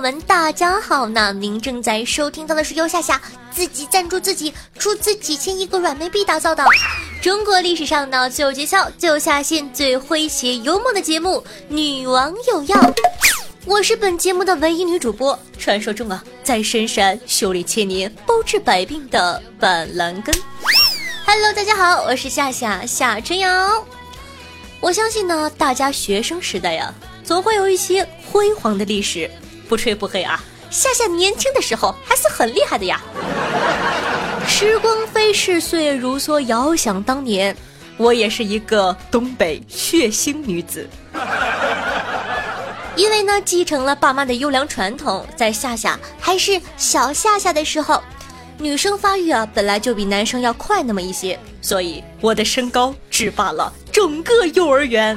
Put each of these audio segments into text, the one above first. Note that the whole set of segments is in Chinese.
友们，大家好！那您正在收听到的是由夏夏自己赞助自己出资几千亿个软妹币打造的中国历史上呢最有诀窍、最有下限、最诙谐幽默的节目《女王有药》。我是本节目的唯一女主播，传说中啊在深山修炼千年、包治百病的板蓝根。Hello，大家好，我是夏夏夏春瑶。我相信呢，大家学生时代呀，总会有一些辉煌的历史。不吹不黑啊，夏夏年轻的时候还是很厉害的呀。时光飞逝，岁月如梭，遥想当年，我也是一个东北血腥女子。因为呢，继承了爸妈的优良传统，在夏夏还是小夏夏的时候，女生发育啊本来就比男生要快那么一些，所以我的身高制霸了整个幼儿园。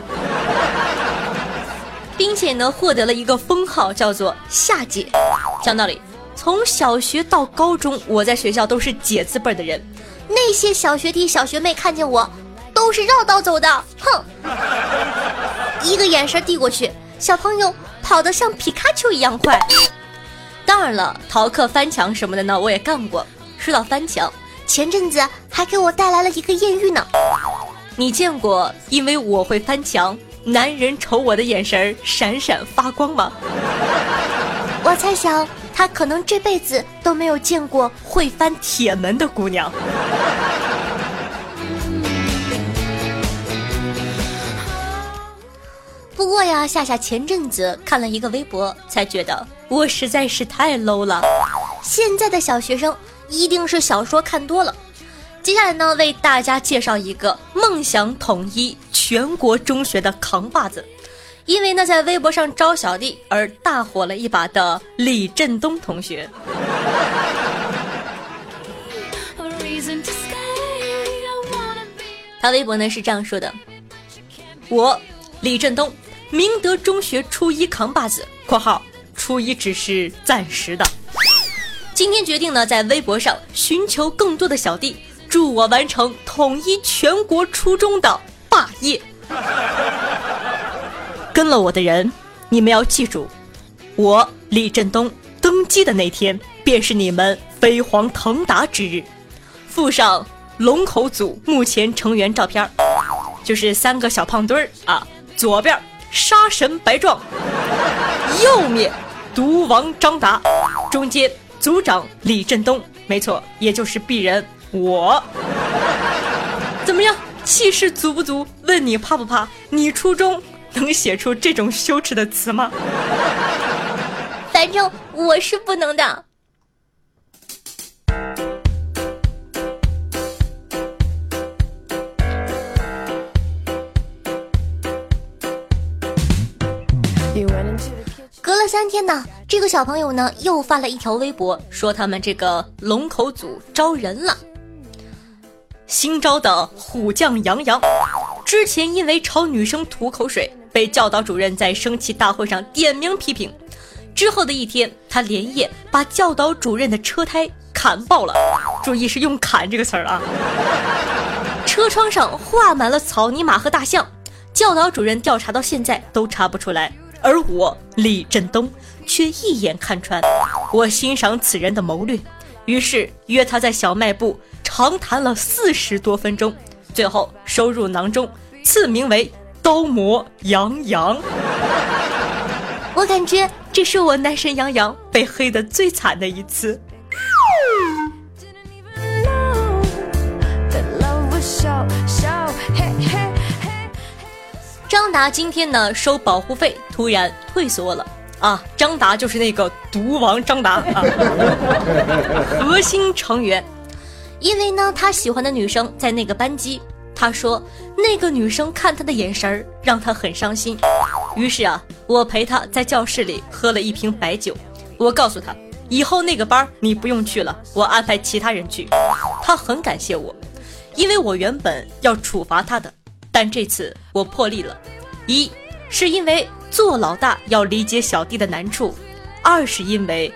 并且呢，获得了一个封号，叫做夏姐。讲道理，从小学到高中，我在学校都是姐字辈的人。那些小学弟、小学妹看见我，都是绕道走的。哼，一个眼神递过去，小朋友跑得像皮卡丘一样快。当然了，逃课、翻墙什么的呢，我也干过。说到翻墙，前阵子还给我带来了一个艳遇呢。你见过因为我会翻墙？男人瞅我的眼神闪闪发光吗？我猜想他可能这辈子都没有见过会翻铁门的姑娘。不过呀，夏夏前阵子看了一个微博，才觉得我实在是太 low 了。现在的小学生一定是小说看多了。接下来呢，为大家介绍一个梦想统一全国中学的扛把子，因为呢在微博上招小弟而大火了一把的李振东同学。他微博呢是这样说的：“我李振东，明德中学初一扛把子（括号初一只是暂时的），今天决定呢在微博上寻求更多的小弟。”助我完成统一全国初中的霸业。跟了我的人，你们要记住，我李振东登基的那天，便是你们飞黄腾达之日。附上龙口组目前成员照片，就是三个小胖墩儿啊。左边杀神白壮，右面毒王张达，中间组长李振东，没错，也就是鄙人。我怎么样？气势足不足？问你怕不怕？你初中能写出这种羞耻的词吗？反正我是不能的。隔了三天呢，这个小朋友呢又发了一条微博，说他们这个龙口组招人了。新招的虎将杨洋，之前因为朝女生吐口水，被教导主任在升旗大会上点名批评。之后的一天，他连夜把教导主任的车胎砍爆了，注意是用“砍”这个词儿啊。车窗上画满了草泥马和大象，教导主任调查到现在都查不出来，而我李振东却一眼看穿。我欣赏此人的谋略，于是约他在小卖部。长谈了四十多分钟，最后收入囊中，赐名为“刀魔杨洋”。我感觉这是我男神杨洋被黑的最惨的一次。张张达今天呢收保护费，突然退缩了啊！张达就是那个毒王张达啊，核心成员。因为呢，他喜欢的女生在那个班级，他说那个女生看他的眼神儿让他很伤心。于是啊，我陪他在教室里喝了一瓶白酒，我告诉他，以后那个班你不用去了，我安排其他人去。他很感谢我，因为我原本要处罚他的，但这次我破例了。一是因为做老大要理解小弟的难处，二是因为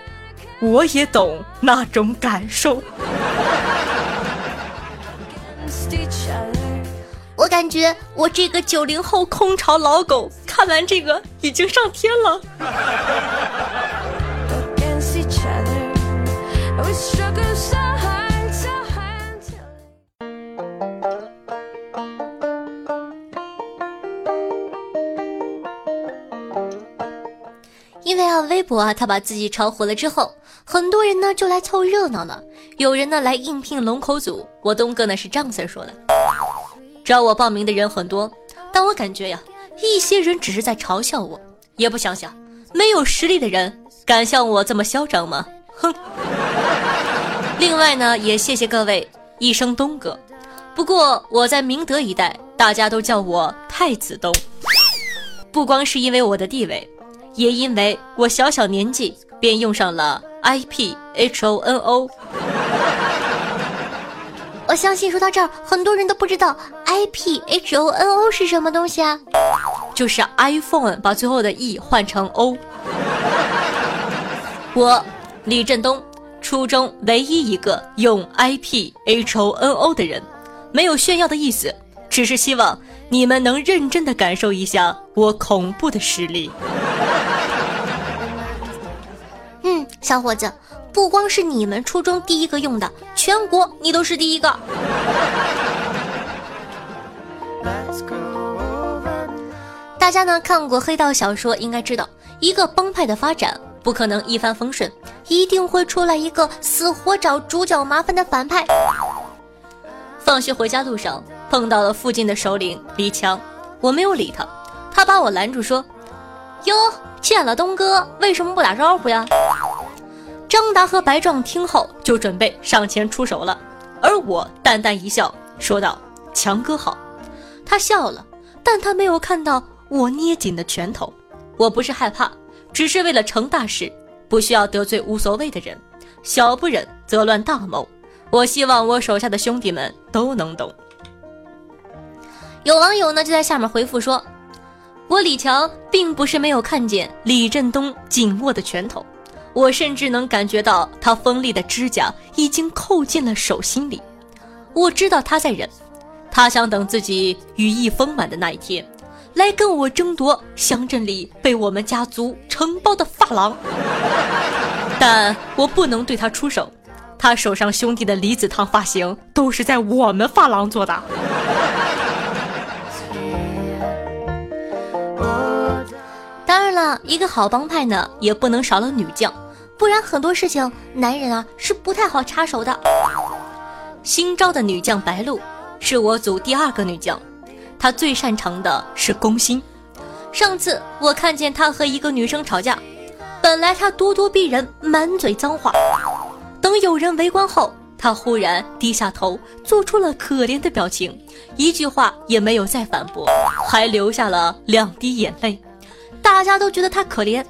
我也懂那种感受。我感觉我这个九零后空巢老狗看完这个已经上天了。因为啊，微博啊，他把自己炒火了之后，很多人呢就来凑热闹了。有人呢来应聘龙口组，我东哥呢是这样子说的。找我报名的人很多，但我感觉呀，一些人只是在嘲笑我，也不想想，没有实力的人敢像我这么嚣张吗？哼！另外呢，也谢谢各位一声东哥。不过我在明德一带，大家都叫我太子东。不光是因为我的地位，也因为我小小年纪便用上了 I P H O N O。我相信说到这儿，很多人都不知道 I P H O N O 是什么东西啊？就是 iPhone 把最后的 E 换成 O。我李振东，初中唯一一个用 I P H O N O 的人，没有炫耀的意思，只是希望你们能认真的感受一下我恐怖的实力。小伙子。不光是你们初中第一个用的，全国你都是第一个。大家呢看过黑道小说，应该知道，一个帮派的发展不可能一帆风顺，一定会出来一个死活找主角麻烦的反派。放学回家路上碰到了附近的首领李强，我没有理他，他把我拦住说：“哟，见了东哥，为什么不打招呼呀？”张达和白壮听后就准备上前出手了，而我淡淡一笑，说道：“强哥好。”他笑了，但他没有看到我捏紧的拳头。我不是害怕，只是为了成大事，不需要得罪无所谓的人，小不忍则乱大谋。我希望我手下的兄弟们都能懂。有网友呢就在下面回复说：“我李强并不是没有看见李振东紧握的拳头。”我甚至能感觉到他锋利的指甲已经扣进了手心里。我知道他在忍，他想等自己羽翼丰满的那一天，来跟我争夺乡镇里被我们家族承包的发廊。但我不能对他出手，他手上兄弟的离子烫发型都是在我们发廊做的。了，一个好帮派呢，也不能少了女将。不然很多事情，男人啊是不太好插手的。新招的女将白露是我组第二个女将，她最擅长的是攻心。上次我看见她和一个女生吵架，本来她咄咄逼人，满嘴脏话，等有人围观后，她忽然低下头，做出了可怜的表情，一句话也没有再反驳，还流下了两滴眼泪。大家都觉得她可怜。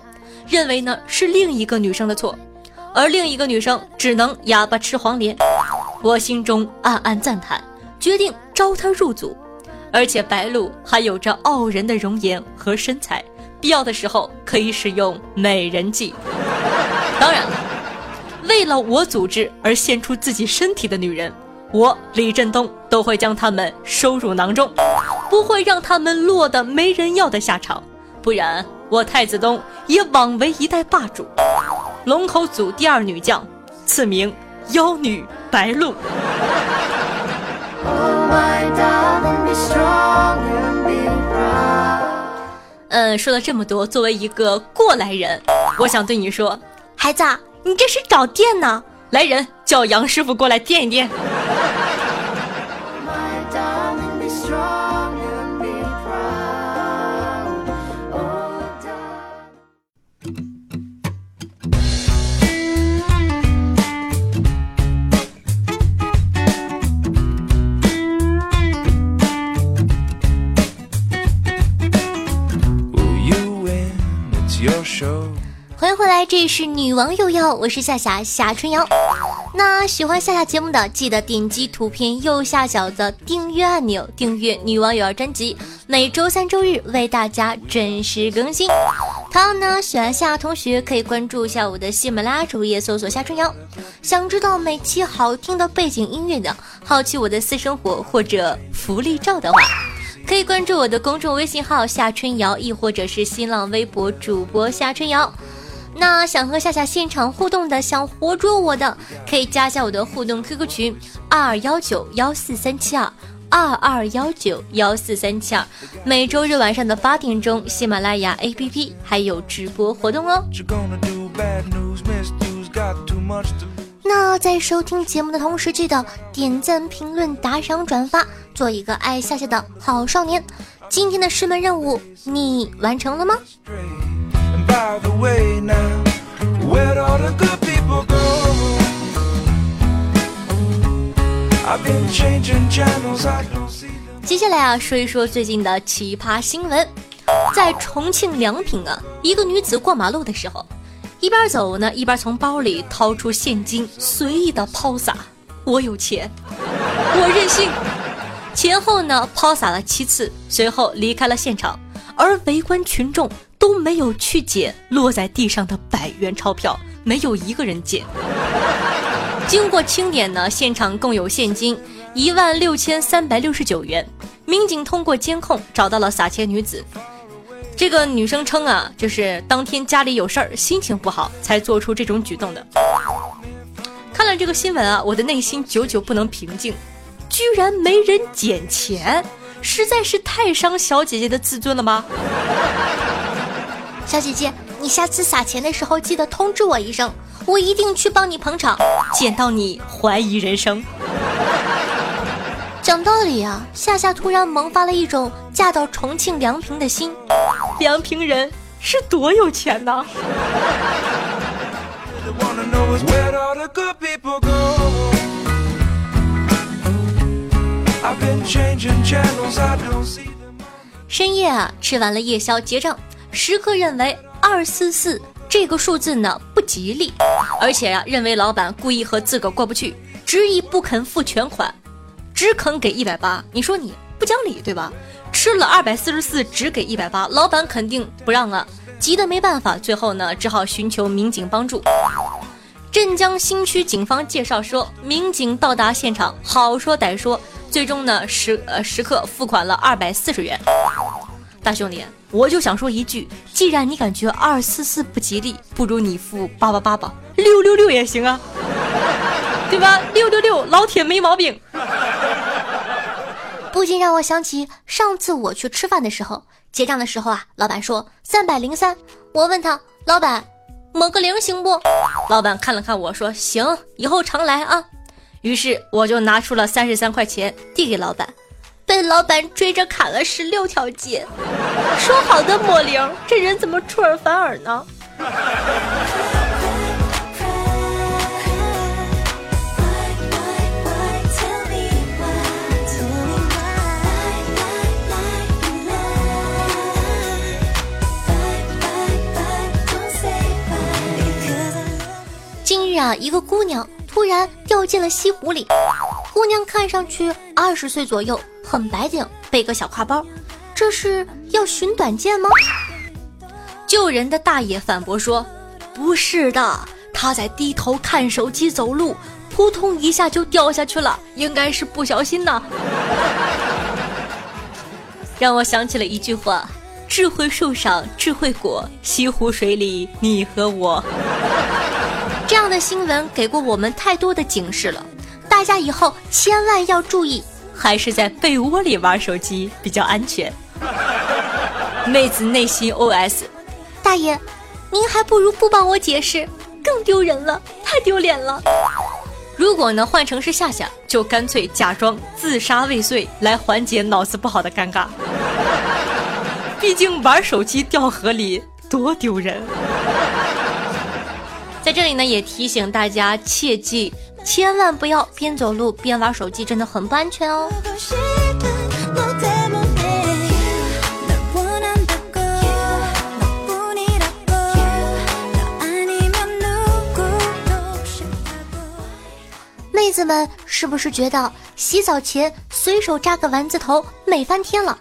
认为呢是另一个女生的错，而另一个女生只能哑巴吃黄连。我心中暗暗赞叹，决定招她入组。而且白露还有着傲人的容颜和身材，必要的时候可以使用美人计。当然了，为了我组织而献出自己身体的女人，我李振东都会将她们收入囊中，不会让她们落得没人要的下场。不然。我太子东也枉为一代霸主，龙口组第二女将，赐名妖女白露。嗯，说了这么多，作为一个过来人，我想对你说，孩子，你这是找电呢？来人，叫杨师傅过来垫一垫。是女王又要，我是夏夏夏春瑶。那喜欢夏夏节目的，记得点击图片右下角的订阅按钮，订阅女王又要专辑，每周三、周日为大家准时更新。同样呢，喜欢夏夏同学可以关注一下我的喜马拉雅主页，搜索夏春瑶。想知道每期好听的背景音乐的，好奇我的私生活或者福利照的话。可以关注我的公众微信号夏春瑶，亦或者是新浪微博主播夏春瑶。那想和夏夏现场互动的，想活捉我的，可以加一下我的互动 QQ 群二二幺九幺四三七二二二幺九幺四三七二。每周日晚上的八点钟，喜马拉雅 APP 还有直播活动哦。那在收听节目的同时，记得点赞、评论、打赏、转发，做一个爱夏夏的好少年。今天的师门任务你完成了吗？接下来啊，说一说最近的奇葩新闻。在重庆梁平啊，一个女子过马路的时候。一边走呢，一边从包里掏出现金，随意的抛洒。我有钱，我任性。前后呢抛洒了七次，随后离开了现场。而围观群众都没有去捡落在地上的百元钞票，没有一个人捡。经过清点呢，现场共有现金一万六千三百六十九元。民警通过监控找到了撒钱女子。这个女生称啊，就是当天家里有事儿，心情不好，才做出这种举动的。看了这个新闻啊，我的内心久久不能平静，居然没人捡钱，实在是太伤小姐姐的自尊了吗？小姐姐，你下次撒钱的时候记得通知我一声，我一定去帮你捧场，捡到你怀疑人生。讲道理啊，夏夏突然萌发了一种嫁到重庆梁平的心。梁平人是多有钱呢？深夜啊，吃完了夜宵结账，食客认为二四四这个数字呢不吉利，而且呀，认为老板故意和自个过不去，执意不肯付全款。只肯给一百八，你说你不讲理对吧？吃了二百四十四，只给一百八，老板肯定不让啊！急得没办法，最后呢，只好寻求民警帮助。镇江新区警方介绍说，民警到达现场，好说歹说，最终呢，食呃食客付款了二百四十元。大兄弟，我就想说一句，既然你感觉二四四不吉利，不如你付八八八吧，六六六也行啊，对吧？六六六，老铁没毛病。不禁让我想起上次我去吃饭的时候，结账的时候啊，老板说三百零三，我问他老板，抹个零行不？老板看了看我说行，以后常来啊。于是我就拿出了三十三块钱递给老板，被老板追着砍了十六条街。说好的抹零，这人怎么出尔反尔呢？啊！一个姑娘突然掉进了西湖里。姑娘看上去二十岁左右，很白净，背个小挎包。这是要寻短见吗？救人的大爷反驳说：“不是的，他在低头看手机走路，扑通一下就掉下去了，应该是不小心呢。”让我想起了一句话：“智慧树上智慧果，西湖水里你和我。”这样的新闻给过我们太多的警示了，大家以后千万要注意，还是在被窝里玩手机比较安全。妹子内心 OS：大爷，您还不如不帮我解释，更丢人了，太丢脸了。如果呢换成是夏夏，就干脆假装自杀未遂来缓解脑子不好的尴尬。毕竟玩手机掉河里多丢人。在这里呢，也提醒大家切记，千万不要边走路边玩手机，真的很不安全哦。妹子们是不是觉得洗澡前随手扎个丸子头美翻天了？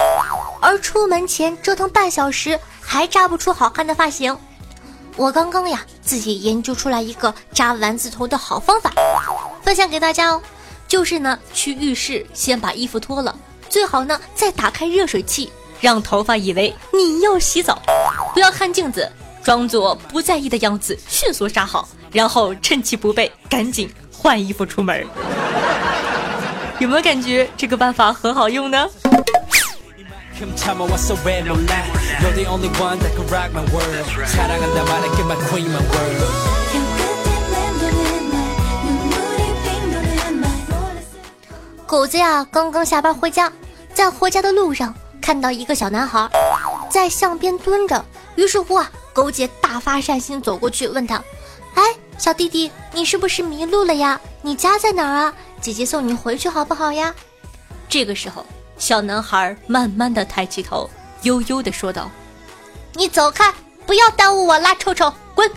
而出门前折腾半小时，还扎不出好看的发型。我刚刚呀自己研究出来一个扎丸子头的好方法，分享给大家哦。就是呢，去浴室先把衣服脱了，最好呢再打开热水器，让头发以为你要洗澡，不要看镜子，装作不在意的样子，迅速扎好，然后趁其不备，赶紧换衣服出门。有没有感觉这个办法很好用呢？狗子呀，刚刚下班回家，在回家的路上看到一个小男孩在巷边蹲着，于是乎啊，狗姐大发善心走过去问他：“哎，小弟弟，你是不是迷路了呀？你家在哪儿啊？姐姐送你回去好不好呀？”这个时候，小男孩慢慢的抬起头，悠悠的说道：“你走开，不要耽误我拉臭臭，滚！”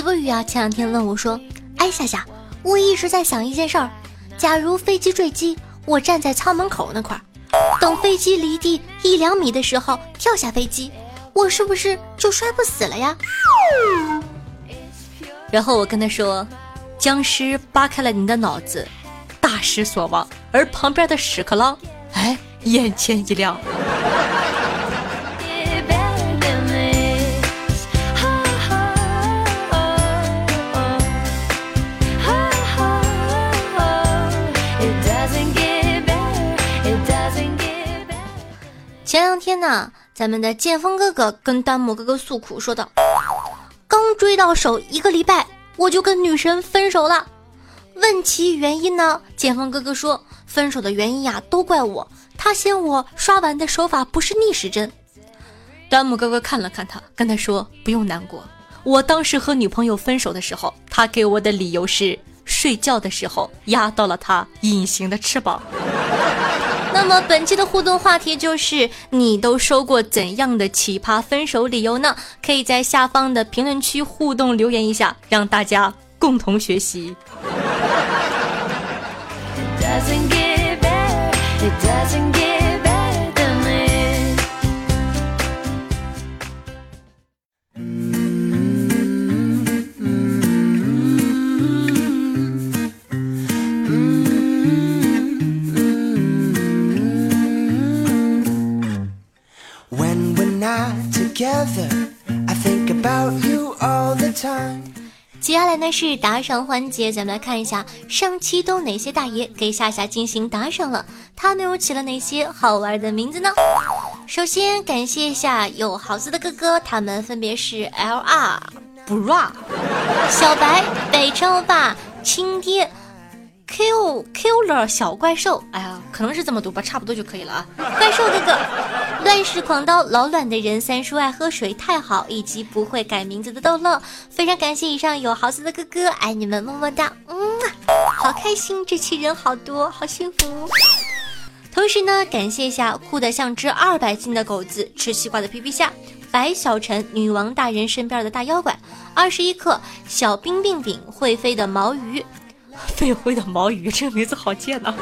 子不语啊，前两天问我说：“哎，夏夏，我一直在想一件事儿，假如飞机坠机，我站在舱门口那块儿，等飞机离地一两米的时候跳下飞机，我是不是就摔不死了呀？”然后我跟他说：“僵尸扒开了你的脑子，大失所望。”而旁边的屎壳郎，哎，眼前一亮。前两天呢，咱们的剑锋哥哥跟弹幕哥哥诉苦说道：“刚追到手一个礼拜，我就跟女神分手了。问其原因呢，剑锋哥哥说，分手的原因呀，都怪我，他嫌我刷碗的手法不是逆时针。”弹幕哥哥看了看他，跟他说：“不用难过，我当时和女朋友分手的时候，他给我的理由是睡觉的时候压到了他隐形的翅膀。”那么本期的互动话题就是：你都收过怎样的奇葩分手理由呢？可以在下方的评论区互动留言一下，让大家共同学习。接下来呢是打赏环节，咱们来看一下上期都哪些大爷给夏夏进行打赏了，他们又起了哪些好玩的名字呢？首先感谢一下有好字的哥哥，他们分别是 L R Bra、小白、北超霸、亲爹。Q Killer 小怪兽，哎呀，可能是这么读吧，差不多就可以了啊。怪兽哥哥，乱世狂刀，老卵的人，三叔爱喝水，太好，以及不会改名字的逗乐，非常感谢以上有豪子的哥哥，爱你们，么么哒，嗯，好开心，这期人好多，好幸福。同时呢，感谢一下酷得像只二百斤的狗子，吃西瓜的皮皮虾，白小晨，女王大人身边的大妖怪，二十一克，小冰冰饼，会飞的毛鱼。飞灰的毛鱼，这个名字好贱呐！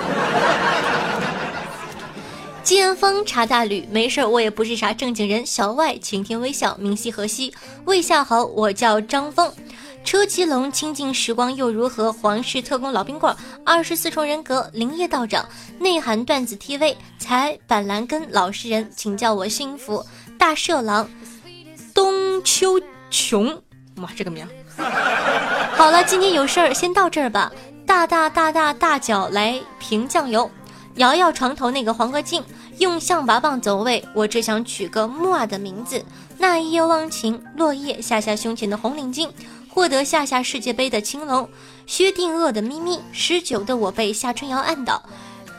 剑锋查大吕，没事儿我也不是啥正经人。小外，晴天微笑，明夕何夕？魏夏豪，我叫张峰。车骑龙，清净时光又如何？皇室特工老冰棍，二十四重人格，林业道长，内涵段子 TV，才板蓝根，老实人，请叫我幸福。大色狼，冬秋琼，哇，这个名。好了，今天有事儿，先到这儿吧。大大大大大脚来瓶酱油，摇摇床头那个黄河镜，用象拔蚌走位。我只想取个木啊的名字。那一夜忘情，落叶下下胸前的红领巾，获得下下世界杯的青龙，薛定谔的咪咪，十九的我被夏春瑶按倒，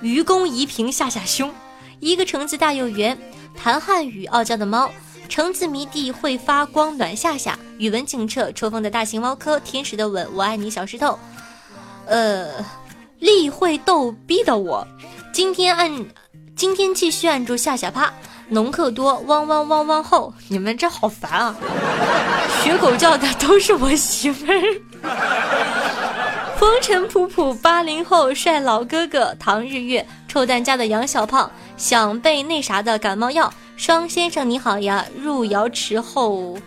愚公移平下下胸，一个橙子大又圆，谭汉语傲娇的猫。橙子迷弟会发光暖下下，语文警澈抽风的大型猫科，天使的吻，我爱你小石头。呃，例会逗逼的我，今天按，今天继续按住夏夏趴。农客多，汪汪汪汪后，你们这好烦啊！学狗叫的都是我媳妇儿。风尘仆仆，八零后帅老哥哥，唐日月，臭蛋家的杨小胖，想被那啥的感冒药，双先生你好呀，入瑶池后，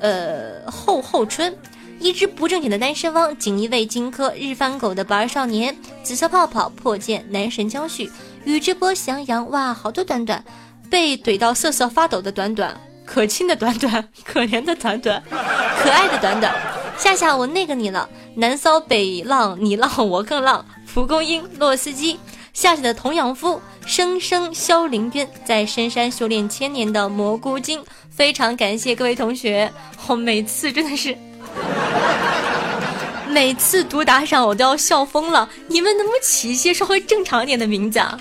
呃后后春，一只不正经的单身汪，锦衣卫荆轲，日番狗的不二少年，紫色泡泡，破剑男神江旭，宇智波翔阳，哇，好多短短。被怼到瑟瑟发抖的短短，可亲的短短，可怜的短短，可爱的短短。夏夏，我那个你了。南骚北浪，你浪我更浪。蒲公英，洛斯基，夏夏的童养夫，生生萧凌渊，在深山修炼千年的蘑菇精。非常感谢各位同学，我每次真的是，每次读打赏我都要笑疯了。你们能不能起一些稍微正常点的名字啊？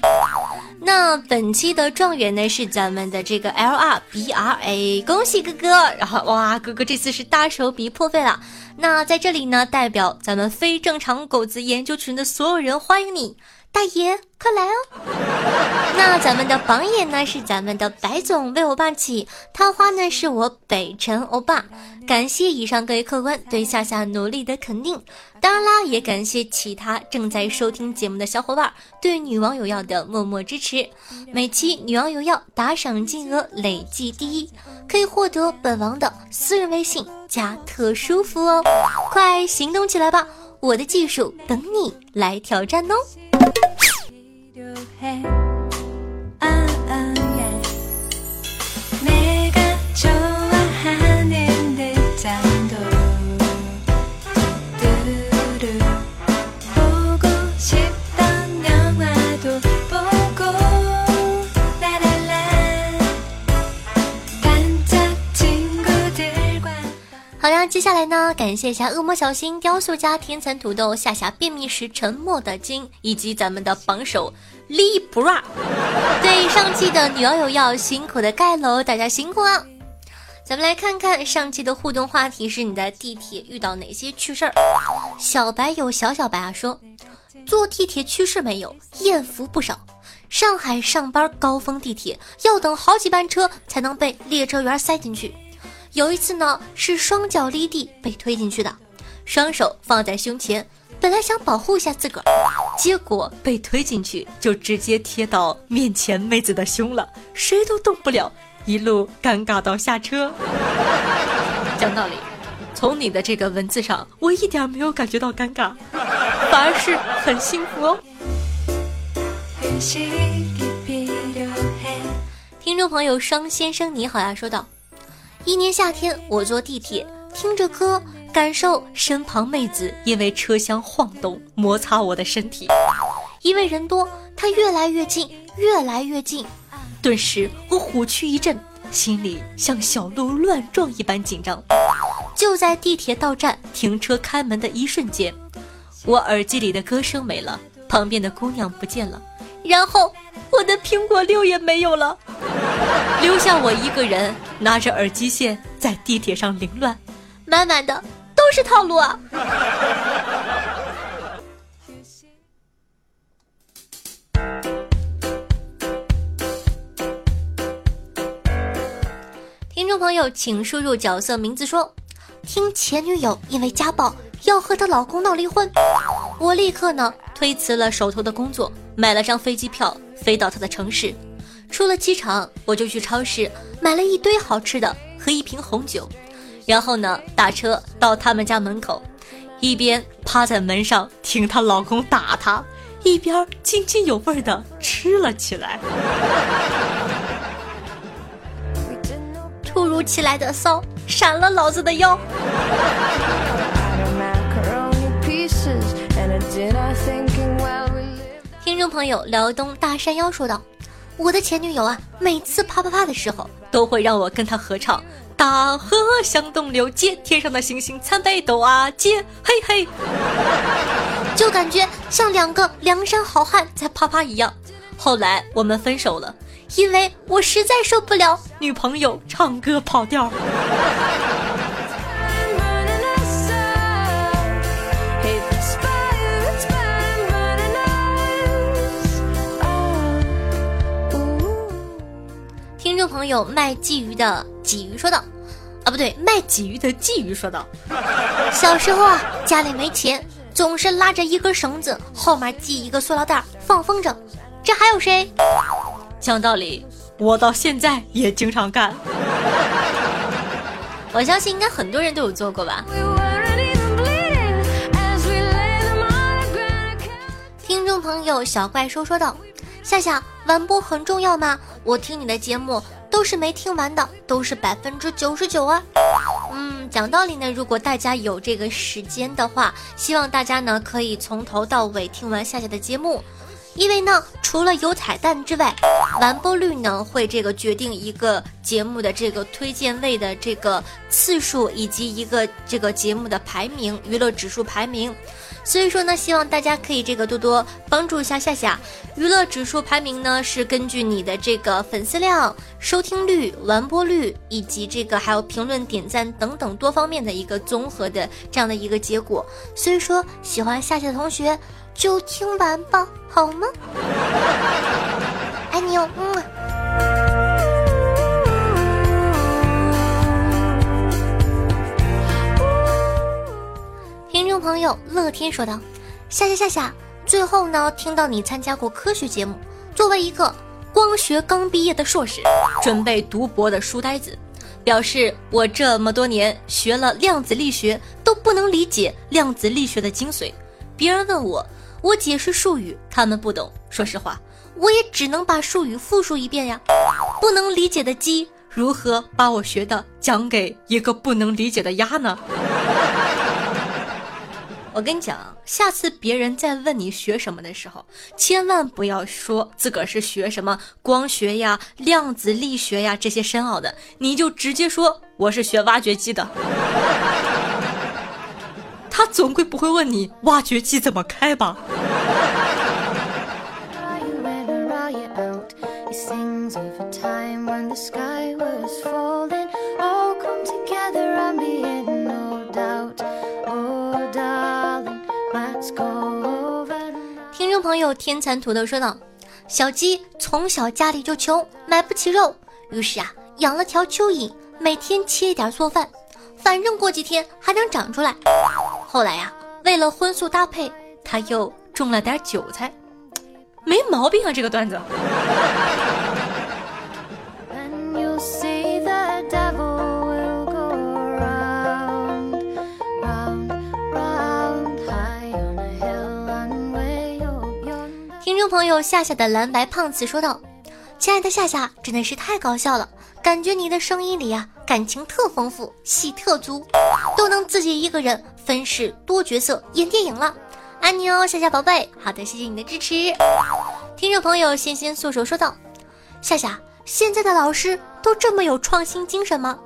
那本期的状元呢是咱们的这个 L R B R A，恭喜哥哥！然后哇，哥哥这次是大手笔破费了。那在这里呢，代表咱们非正常狗子研究群的所有人，欢迎你。大爷，快来哦！那咱们的榜眼呢是咱们的白总为我霸气，桃花呢是我北辰欧巴。感谢以上各位客官对夏夏努力的肯定，当然啦，也感谢其他正在收听节目的小伙伴对女王有药的默默支持。每期女王有药打赏金额累计第一，可以获得本王的私人微信加特殊服哦！快行动起来吧，我的技术等你来挑战哦！好呀，接下来呢，感谢一下恶魔小新、雕塑家、天蚕土豆、夏夏便秘时沉默的金，以及咱们的榜首 Libra。对上期的女网友要辛苦的盖楼，大家辛苦了。咱们来看看上期的互动话题是：你在地铁遇到哪些趣事儿？小白有小小白啊说，坐地铁趣事没有，艳福不少。上海上班高峰地铁要等好几班车才能被列车员塞进去。有一次呢，是双脚离地被推进去的，双手放在胸前，本来想保护一下自个儿，结果被推进去就直接贴到面前妹子的胸了，谁都动不了，一路尴尬到下车。讲道理，从你的这个文字上，我一点没有感觉到尴尬，反而是很幸福哦。听众朋友双先生你好呀，说道。一年夏天，我坐地铁，听着歌，感受身旁妹子因为车厢晃动摩擦我的身体。因为人多，她越来越近，越来越近。顿时我虎躯一震，心里像小鹿乱撞一般紧张。就在地铁到站停车开门的一瞬间，我耳机里的歌声没了，旁边的姑娘不见了，然后我的苹果六也没有了。留下我一个人拿着耳机线在地铁上凌乱，满满的都是套路啊！听众朋友，请输入角色名字说：“听前女友因为家暴要和她老公闹离婚，我立刻呢推辞了手头的工作，买了张飞机票飞到她的城市。”出了机场，我就去超市买了一堆好吃的和一瓶红酒，然后呢，打车到他们家门口，一边趴在门上听她老公打她，一边津津有味的吃了起来。突如其来的骚闪了老子的腰。听众朋友，辽东大山腰说道。我的前女友啊，每次啪啪啪的时候，都会让我跟她合唱《大河向东流》，接天上的星星参北斗啊，接嘿嘿，就感觉像两个梁山好汉在啪啪一样。后来我们分手了，因为我实在受不了女朋友唱歌跑调。听众朋友卖鲫鱼的鲫鱼说道：“啊，不对，卖鲫鱼的鲫鱼说道，小时候啊，家里没钱，总是拉着一根绳子，后面系一个塑料袋，放风筝。这还有谁？讲道理，我到现在也经常干。我相信应该很多人都有做过吧。”听众朋友小怪兽说道。夏夏，晚播很重要吗？我听你的节目都是没听完的，都是百分之九十九啊。嗯，讲道理呢，如果大家有这个时间的话，希望大家呢可以从头到尾听完夏夏的节目，因为呢，除了有彩蛋之外，完播率呢会这个决定一个节目的这个推荐位的这个次数，以及一个这个节目的排名，娱乐指数排名。所以说呢，希望大家可以这个多多帮助一下夏夏。娱乐指数排名呢是根据你的这个粉丝量、收听率、完播率以及这个还有评论、点赞等等多方面的一个综合的这样的一个结果。所以说，喜欢夏夏的同学就听完吧，好吗？爱你哟，嗯。听众朋友乐天说道：“夏夏夏夏，最后呢，听到你参加过科学节目，作为一个光学刚毕业的硕士，准备读博的书呆子，表示我这么多年学了量子力学，都不能理解量子力学的精髓。别人问我，我解释术语，他们不懂。说实话，我也只能把术语复述一遍呀。不能理解的鸡，如何把我学的讲给一个不能理解的鸭呢？”我跟你讲，下次别人再问你学什么的时候，千万不要说自个儿是学什么光学呀、量子力学呀这些深奥的，你就直接说我是学挖掘机的。他总归不会问你挖掘机怎么开吧？听众朋友天蚕土豆说道：“小鸡从小家里就穷，买不起肉，于是啊养了条蚯蚓，每天切一点做饭，反正过几天还能长出来。后来呀，为了荤素搭配，他又种了点韭菜，没毛病啊，这个段子。”听众朋友夏夏的蓝白胖子说道：“亲爱的夏夏，真的是太搞笑了，感觉你的声音里呀，感情特丰富，戏特足，都能自己一个人分饰多角色演电影了。爱你哦，夏夏宝贝。好的，谢谢你的支持。”听众朋友纤纤素手说道：“夏夏，现在的老师都这么有创新精神吗？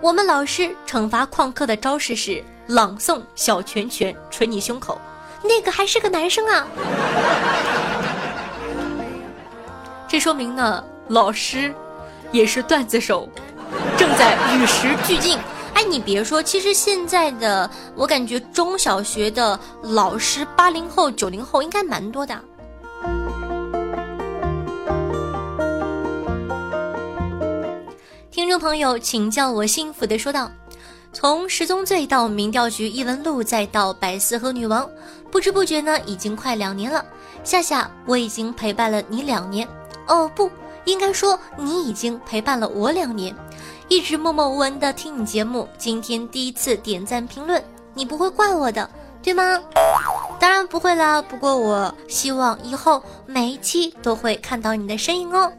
我们老师惩罚旷课的招式是朗诵小拳拳捶你胸口，那个还是个男生啊。”这说明呢，老师也是段子手，正在与时俱进。哎，你别说，其实现在的我感觉中小学的老师，八零后、九零后应该蛮多的。听众朋友，请叫我幸福的说道：从十宗罪到民调局异闻录，再到百思和女王，不知不觉呢，已经快两年了。夏夏，我已经陪伴了你两年。哦，不应该说你已经陪伴了我两年，一直默默无闻的听你节目，今天第一次点赞评论，你不会怪我的，对吗？当然不会啦，不过我希望以后每一期都会看到你的身影哦。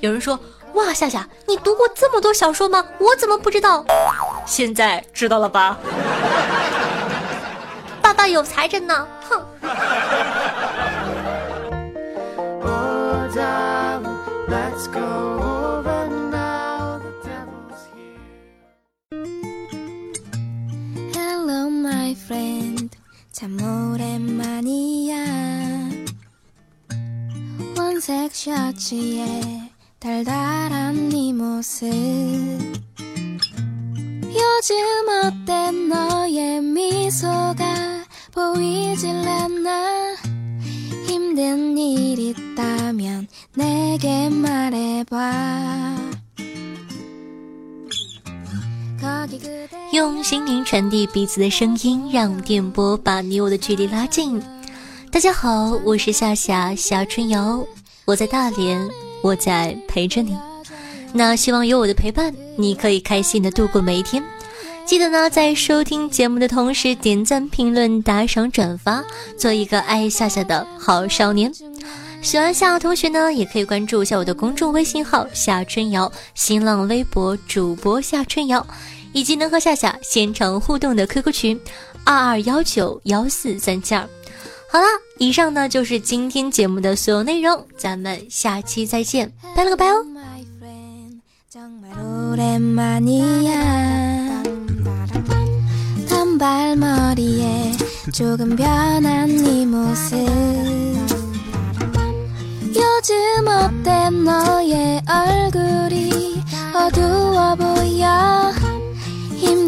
有人说，哇，夏夏，你读过这么多小说吗？我怎么不知道？现在知道了吧？爸爸有才着呢，哼。 참 오랜만이야. 원색 셔츠에 달달한 네 모습. 요즘 어땐 너의 미소가 보이질 않나? 힘든 일 있다면 내게 말해봐. 用心灵传递彼此的声音，让电波把你我的距离拉近。大家好，我是夏夏夏春瑶，我在大连，我在陪着你。那希望有我的陪伴，你可以开心的度过每一天。记得呢，在收听节目的同时，点赞、评论、打赏、转发，做一个爱夏夏的好少年。喜欢夏同学呢，也可以关注一下我的公众微信号夏春瑶，新浪微博主播夏春瑶。以及能和夏夏现场互动的 QQ 群，二二幺九幺四三七二。好了，以上呢就是今天节目的所有内容，咱们下期再见，拜了个拜哦。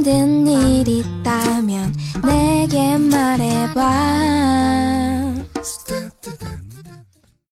힘든 일 있다면 내게 말해봐.